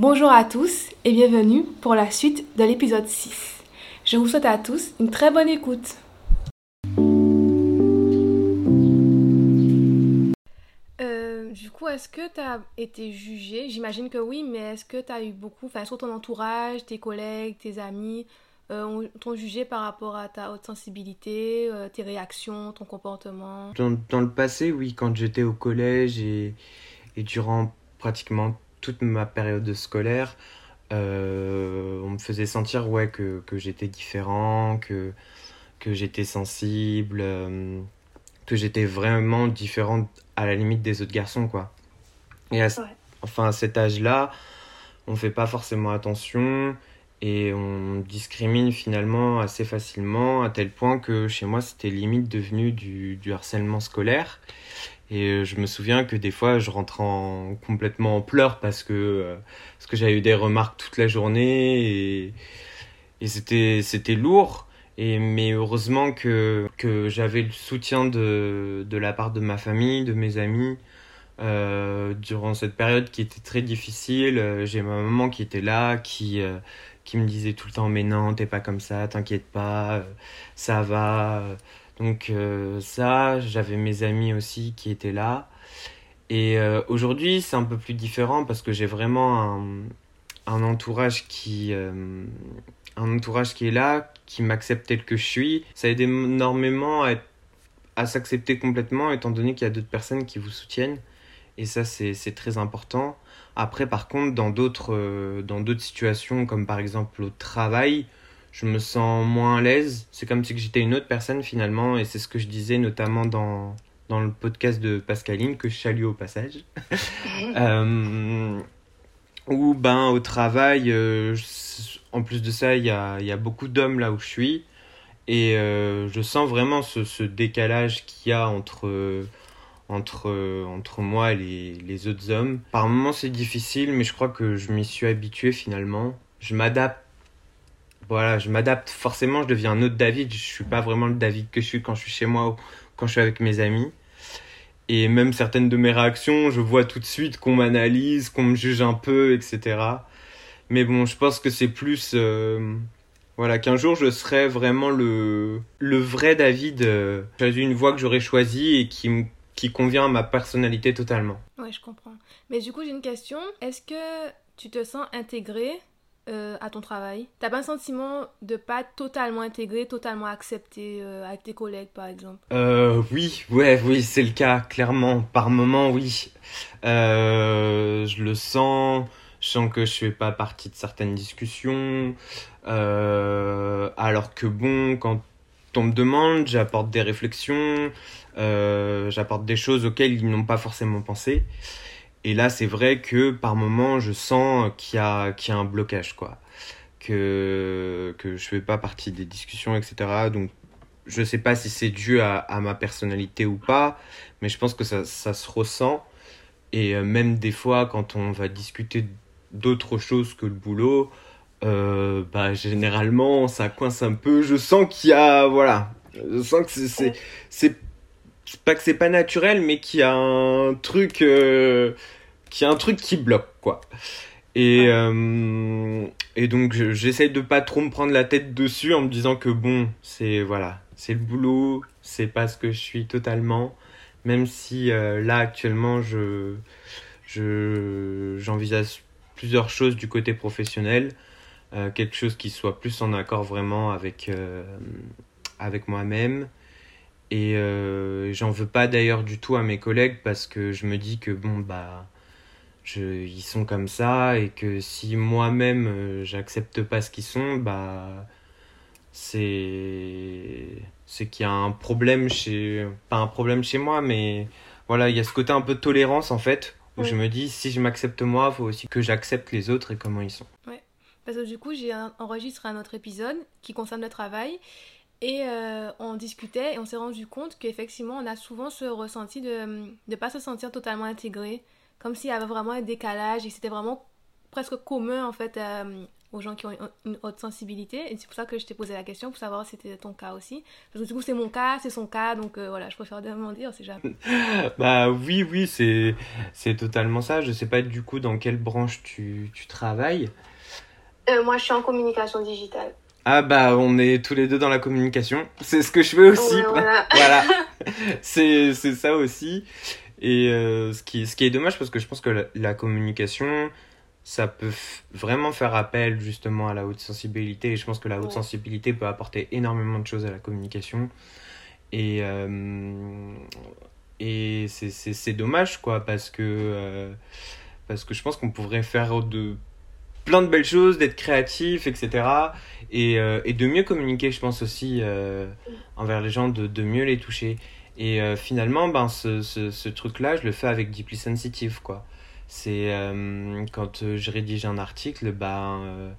Bonjour à tous et bienvenue pour la suite de l'épisode 6. Je vous souhaite à tous une très bonne écoute. Euh, du coup, est-ce que tu as été jugé? J'imagine que oui, mais est-ce que tu as eu beaucoup, enfin, sur ton entourage, tes collègues, tes amis, euh, t'ont jugé par rapport à ta haute sensibilité, euh, tes réactions, ton comportement? Dans, le passé, oui, quand j'étais au collège et, et, durant pratiquement toute ma période scolaire, euh, on me faisait sentir ouais, que, que j'étais différent, que, que j'étais sensible, que j'étais vraiment différent à la limite des autres garçons. quoi. Et enfin, à cet âge-là, on ne fait pas forcément attention et on discrimine finalement assez facilement à tel point que chez moi c'était limite devenu du, du, harcèlement scolaire et euh, je me souviens que des fois je rentrais en, complètement en pleurs parce que euh, parce que j'avais eu des remarques toute la journée et, c'était c'était lourd. Et mais heureusement que que j'avais le soutien de de la part de ma famille de mes amis euh, durant cette période qui était très difficile. J'ai ma maman qui était là qui qui me disait tout le temps mais non t'es pas comme ça t'inquiète pas ça va donc euh, ça j'avais mes amis aussi qui étaient là. Et euh, aujourd'hui c'est un peu plus différent parce que j'ai vraiment un, entourage qui un entourage qui est là qui m'accepte tel que je suis. Ça aide énormément à, à s'accepter complètement étant donné qu'il y a d'autres personnes qui vous soutiennent. Et ça c'est très important. Après, par contre, euh, dans d'autres situations, comme par exemple au travail, je me sens moins à l'aise. C'est comme si j'étais une autre personne finalement, et c'est ce que je disais notamment dans, dans le podcast de Pascaline, que je salue au passage. euh, où, ben, au travail, euh, en plus de ça, il y a, y a beaucoup d'hommes là où je suis. Et euh, je sens vraiment ce, ce décalage qu'il y a entre entre, entre moi et les, les autres hommes. Par moments c'est difficile, mais je crois que je m'y suis habitué finalement. Je m'adapte. Voilà, je m'adapte. Forcément, je deviens un autre David. Je suis pas vraiment le David que je suis quand je suis chez moi ou quand je suis avec mes amis. Et même certaines de mes réactions, je vois tout de suite qu'on m'analyse, qu'on me juge un peu, etc. Mais bon, je pense que c'est plus... Euh, voilà, qu'un jour je serai vraiment le, le vrai David. Euh, une voix que j'aurais choisie et qui qui convient à ma personnalité totalement. Ouais, je comprends. Mais du coup, j'ai une question. Est-ce que tu te sens intégré euh, à ton travail? T'as pas un sentiment de pas totalement intégré, totalement accepté euh, avec tes collègues, par exemple? Euh, Oui, ouais, oui, c'est le cas, clairement. Par moment, oui. Euh, je le sens. Je sens que je fais pas partie de certaines discussions. alors que bon, quand on me demande, j'apporte des réflexions. J'apporte des choses auxquelles ils n'ont pas forcément pensé. Et là, c'est vrai que par moment, je sens qu'il y a, y a un blocage, quoi. Que, que je fais pas partie des discussions, etc. Donc, je sais pas si c'est dû à, ma personnalité ou pas, mais je pense que ça, ça se ressent. Et euh, même des fois, quand on va discuter d'autres choses que le boulot, euh, bah, généralement, ça coince un peu. Je sens qu'il y a, voilà, je sens que c'est pas que c'est pas naturel, mais qu'il y a un truc, euh, qui a un truc qui bloque, quoi. Et, euh, et donc j'essaye de pas trop me prendre la tête dessus en me disant que bon, c'est voilà, c'est le boulot, c'est pas ce que je suis totalement, même si euh, là actuellement je je j'envisage plusieurs choses du côté professionnel, quelque chose qui soit plus en accord vraiment avec avec moi-même et euh, j'en veux pas d'ailleurs du tout à mes collègues parce que je me dis que bon, bah, je, ils sont comme ça et que si moi-même euh, j'accepte pas ce qu'ils sont, bah, c'est c'est qu'il y a un problème chez pas un problème chez moi mais voilà il y a ce côté un peu de tolérance en fait où je me dis si je m'accepte moi faut aussi que j'accepte les autres et comment ils sont. Ouais. Parce que du coup j'ai enregistré un autre épisode qui concerne le travail et euh, on discutait et on s'est rendu compte qu'effectivement, on a souvent ce ressenti de ne pas se sentir totalement intégré, comme s'il y avait vraiment un décalage et c'était vraiment presque commun en fait euh, aux gens qui ont une, haute sensibilité. Et c'est pour ça que je t'ai posé la question, pour savoir si c'était ton cas aussi. Parce que du coup, c'est mon cas, c'est son cas, donc euh, voilà, je préfère demander, c'est jamais. bah oui, oui, c'est, c'est totalement ça. Je sais pas du coup dans quelle branche tu, tu travailles. Euh, moi, je suis en communication digitale. Ah bah on est tous les deux dans la communication. C'est ce que je fais aussi. voilà. voilà. c'est, c'est ça aussi. Et euh, ce, qui, ce qui est dommage parce que je pense que la communication, ça peut vraiment faire appel justement à la haute sensibilité. Et je pense que la haute sensibilité peut apporter énormément de choses à la communication. Et, euh, et c'est dommage, quoi, parce que, euh, parce que je pense qu'on pourrait faire de, plein de belles choses, d'être créatif, etc. Et, euh, et, de mieux communiquer, je pense aussi, envers les gens, de, de mieux les toucher. Et finalement, ben, ce, ce, ce truc-là, je le fais avec Deeply Sensitive, quoi. C'est euh, quand euh, je rédige un article, ben, euh,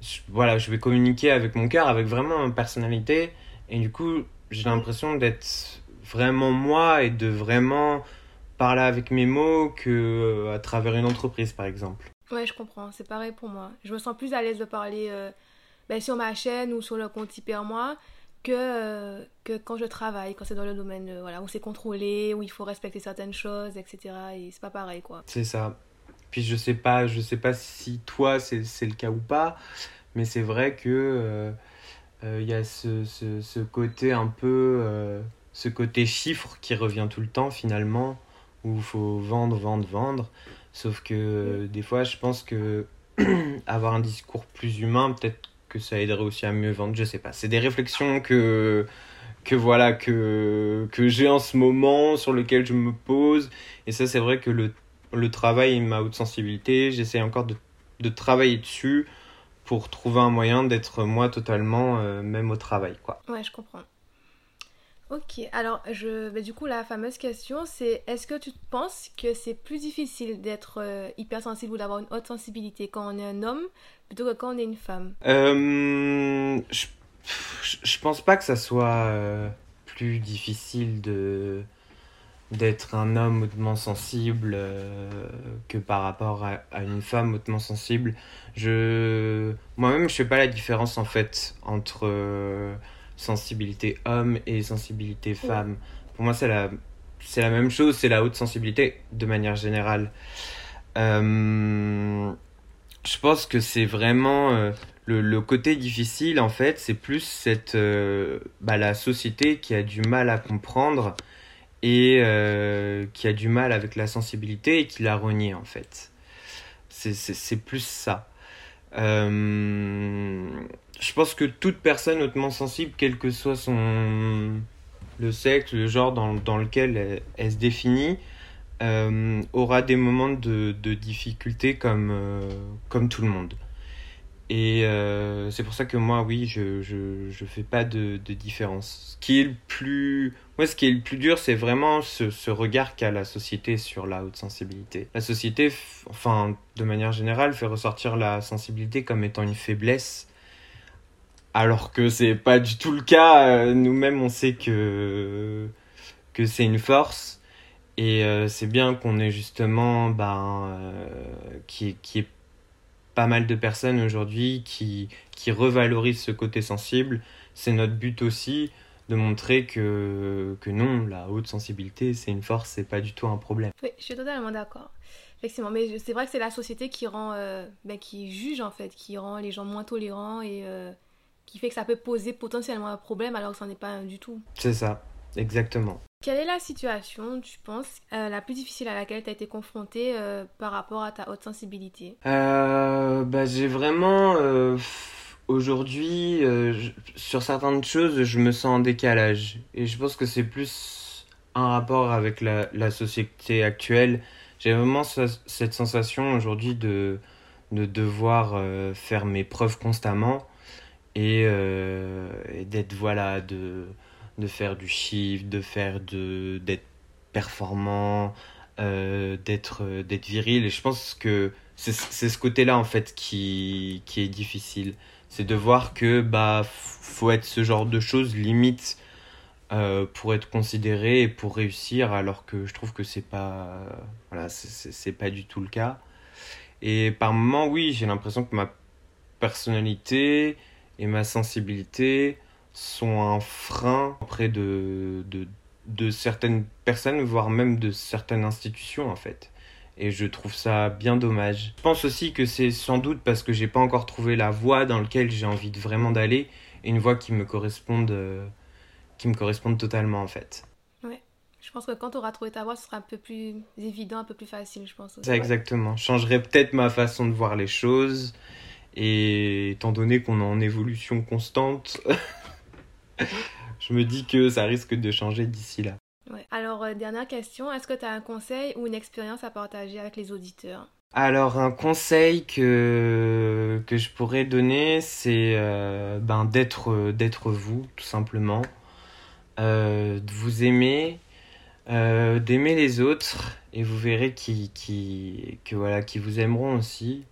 je, voilà, je vais communiquer avec mon cœur, avec vraiment une personnalité. Et du coup, j'ai l'impression d'être vraiment moi et de vraiment parler avec mes mots que à travers une entreprise, par exemple. Ouais, je comprends. C'est pareil pour moi. Je me sens plus à l'aise de parler ben, sur ma chaîne ou sur le compte Hyper Moi que, euh, que quand je travaille, quand c'est dans le domaine euh, voilà, où c'est contrôlé, où il faut respecter certaines choses, etc. Et c'est pas pareil, quoi. C'est ça. Puis je sais pas, je sais pas si toi c'est le cas ou pas, mais c'est vrai que euh, il y a ce, ce, ce, côté un peu, ce côté chiffre qui revient tout le temps finalement, où il faut vendre, vendre, vendre. Sauf que des fois, je pense que avoir un discours plus humain, peut-être que ça aiderait aussi à mieux vendre, je sais pas. C'est des réflexions que que voilà que que j'ai en ce moment sur lequel je me pose et ça c'est vrai que le le travail ma haute sensibilité, j'essaie encore de de travailler dessus pour trouver un moyen d'être moi totalement euh, même au travail quoi. Ouais, je comprends. Ok, alors je, bah, du coup la fameuse question c'est est-ce que tu penses que c'est plus difficile d'être euh, hypersensible ou d'avoir une haute sensibilité quand on est un homme plutôt que quand on est une femme? Euh, je, je pense pas que ça soit euh, plus difficile de d'être un homme hautement sensible que par rapport à, une femme hautement sensible. Je moi-même je fais pas la différence en fait entre sensibilité homme et sensibilité femme. Pour moi, c'est la, c'est la même chose, c'est la haute sensibilité de manière générale. Euh, je pense que c'est vraiment euh, le, le, côté difficile, en fait, c'est plus cette, euh, bah, la société qui a du mal à comprendre et qui a du mal avec la sensibilité et qui la renie, en fait. C'est plus ça. Je pense que toute personne hautement sensible, quel que soit son le sexe, le genre dans, dans lequel elle, se définit, euh, aura des moments de, de difficulté comme, euh, comme tout le monde. Et euh, c'est pour ça que moi, oui, je je, je fais pas de, de différence. Ce qui est le plus, ouais, ce qui est le plus dur, c'est vraiment ce, ce regard qu'a la société sur la haute sensibilité. La société, enfin, de manière générale, fait ressortir la sensibilité comme étant une faiblesse, alors que c'est pas du tout le cas. Euh, nous-mêmes, on sait que que c'est une force. Et euh, c'est bien qu'on ait justement, ben, euh, qui, pas mal de personnes aujourd'hui qui, qui revalorisent ce côté sensible. C'est notre but aussi de montrer que, que non, la haute sensibilité, c'est une force, c'est pas du tout un problème. Oui, je suis totalement d'accord. Effectivement, mais c'est vrai que c'est la société qui rend, ben, qui juge en fait, qui rend les gens moins tolérants et qui fait que ça peut poser potentiellement un problème alors que ça n'est pas du tout. C'est ça, exactement. Quelle est la situation, tu penses, euh, la plus difficile à laquelle tu as été confronté euh, par rapport à ta haute sensibilité? Euh, bah, J'ai vraiment, aujourd'hui, sur certaines choses, je me sens en décalage. Et je pense que c'est plus un rapport avec la, la société actuelle. J'ai vraiment cette sensation aujourd'hui de, de devoir faire mes preuves constamment et, et d'être, voilà, de de faire du chiffre, de faire de d'être performant, euh, d'être euh, d'être viril. Et je pense que c'est ce côté-là en fait qui qui est difficile. C'est de voir que bah faut être ce genre de choses limite euh, pour être considéré et pour réussir, alors que je trouve que c'est pas voilà c'est pas du tout le cas. Et par moments, oui, j'ai l'impression que ma personnalité et ma sensibilité sont un frein auprès de, de, de certaines personnes, voire même de certaines institutions en fait. Et je trouve ça bien dommage. Je pense aussi que c'est sans doute parce que j'ai pas encore trouvé la voie dans laquelle j'ai envie de vraiment d'aller, et une voie qui me corresponde, euh, qui me corresponde totalement en fait. Ouais. Je pense que quand tu auras trouvé ta voie, ce sera un peu plus évident, un peu plus facile, je pense. Aussi. exactement. Je changerai peut-être ma façon de voir les choses. Et étant donné qu'on est en évolution constante, je me dis que ça risque de changer d'ici là. Ouais. Alors, euh, dernière question, est-ce que tu as un conseil ou une expérience à partager avec les auditeurs? Alors, un conseil que, que je pourrais donner, c'est euh, ben, d'être, d'être vous, tout simplement. Euh, de vous aimer, d'aimer les autres, et vous verrez qui, qui, que, voilà, qui vous aimeront aussi.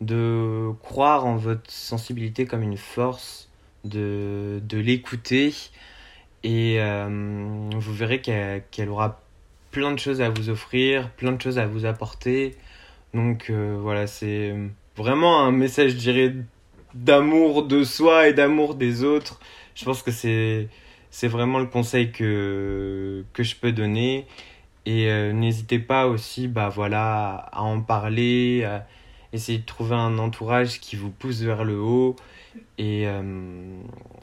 De croire en votre sensibilité comme une force, de, de l'écouter et euh, vous verrez qu'elle aura plein de choses à vous offrir, plein de choses à vous apporter. Donc euh, voilà, c'est vraiment un message, je dirais, d'amour de soi et d'amour des autres. Je pense que c'est c'est vraiment le conseil que, que je peux donner. Et euh, n'hésitez pas aussi bah, voilà, à en parler, essayer de trouver un entourage qui vous pousse vers le haut. Et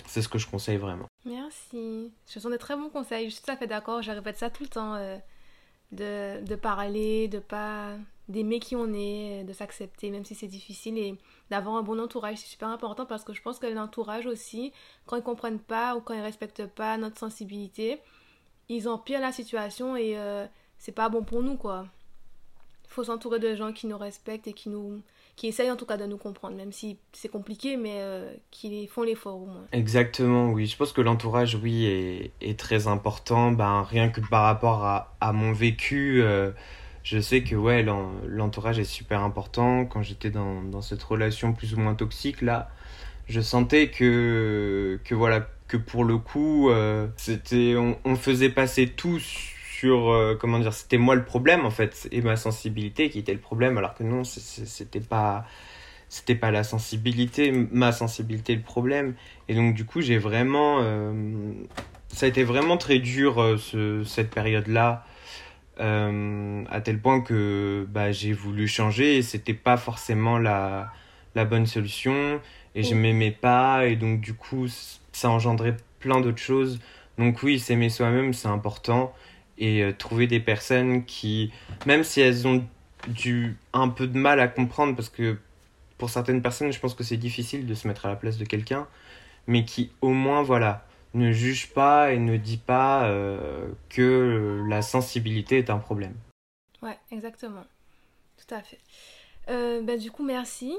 c'est ce que je conseille vraiment. Merci. Ce sont de très bons conseils. Je suis tout à fait d'accord. Je répète ça tout le temps. Euh, de, de, parler, de pas d'aimer qui on est, de s'accepter, même si c'est difficile, et d'avoir un bon entourage. C'est super important parce que je pense que l'entourage aussi, quand ils comprennent pas ou quand ils respectent pas notre sensibilité, ils empirent la situation et euh, c'est pas bon pour nous, quoi. Faut s'entourer de gens qui nous respectent et qui nous qui essayent en tout cas de nous comprendre, même si c'est compliqué, mais euh, qui font l'effort au moins. Exactement, oui. Je pense que l'entourage, oui, est, très important. Ben, rien que par rapport à, mon vécu, euh, je sais que ouais, l'entourage est super important. Quand j'étais dans, cette relation plus ou moins toxique, là, je sentais que, que voilà, que pour le coup, euh, on, on faisait passer tout sur euh, comment dire c'était moi le problème en fait et ma sensibilité qui était le problème alors que non c'était pas c'était pas la sensibilité ma sensibilité le problème. Et donc du coup j'ai vraiment euh, ça a été vraiment très dur euh, ce, cette période là à tel point que bah, j'ai voulu changer et c'était pas forcément la, la bonne solution et je m'aimais pas et donc du coup ça engendrait plein d'autres choses. Donc oui s'aimer soi-même c'est important et euh, trouver des personnes qui, même si elles ont du, un peu de mal à comprendre, parce que pour certaines personnes, je pense que c'est difficile de se mettre à la place de quelqu'un, mais qui au moins, voilà, ne juge pas et ne dit pas euh, que la sensibilité est un problème. Ouais, exactement. Tout à fait. Ben, du coup, merci.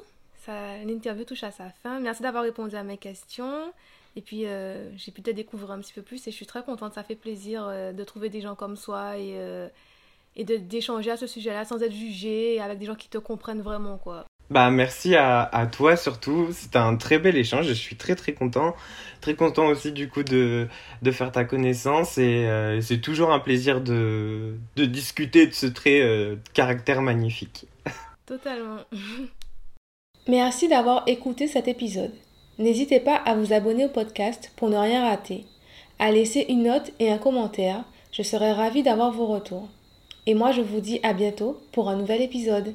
L'interview touche à sa fin. Merci d'avoir répondu à mes questions. Et puis, euh, j'ai pu te découvrir un petit peu plus et je suis très contente. Ça fait plaisir euh, de trouver des gens comme soi et, euh, et d'échanger à ce sujet-là sans être jugé et avec des gens qui te comprennent vraiment, quoi. Bah, merci à, à toi surtout. C'était un très bel échange. Je suis très très content. Très content aussi du coup de, de faire ta connaissance et c'est toujours un plaisir de, de discuter de ce très caractère magnifique. Totalement. Merci d'avoir écouté cet épisode. N'hésitez pas à vous abonner au podcast pour ne rien rater, à laisser une note et un commentaire, je serai ravie d'avoir vos retours. Et moi je vous dis à bientôt pour un nouvel épisode.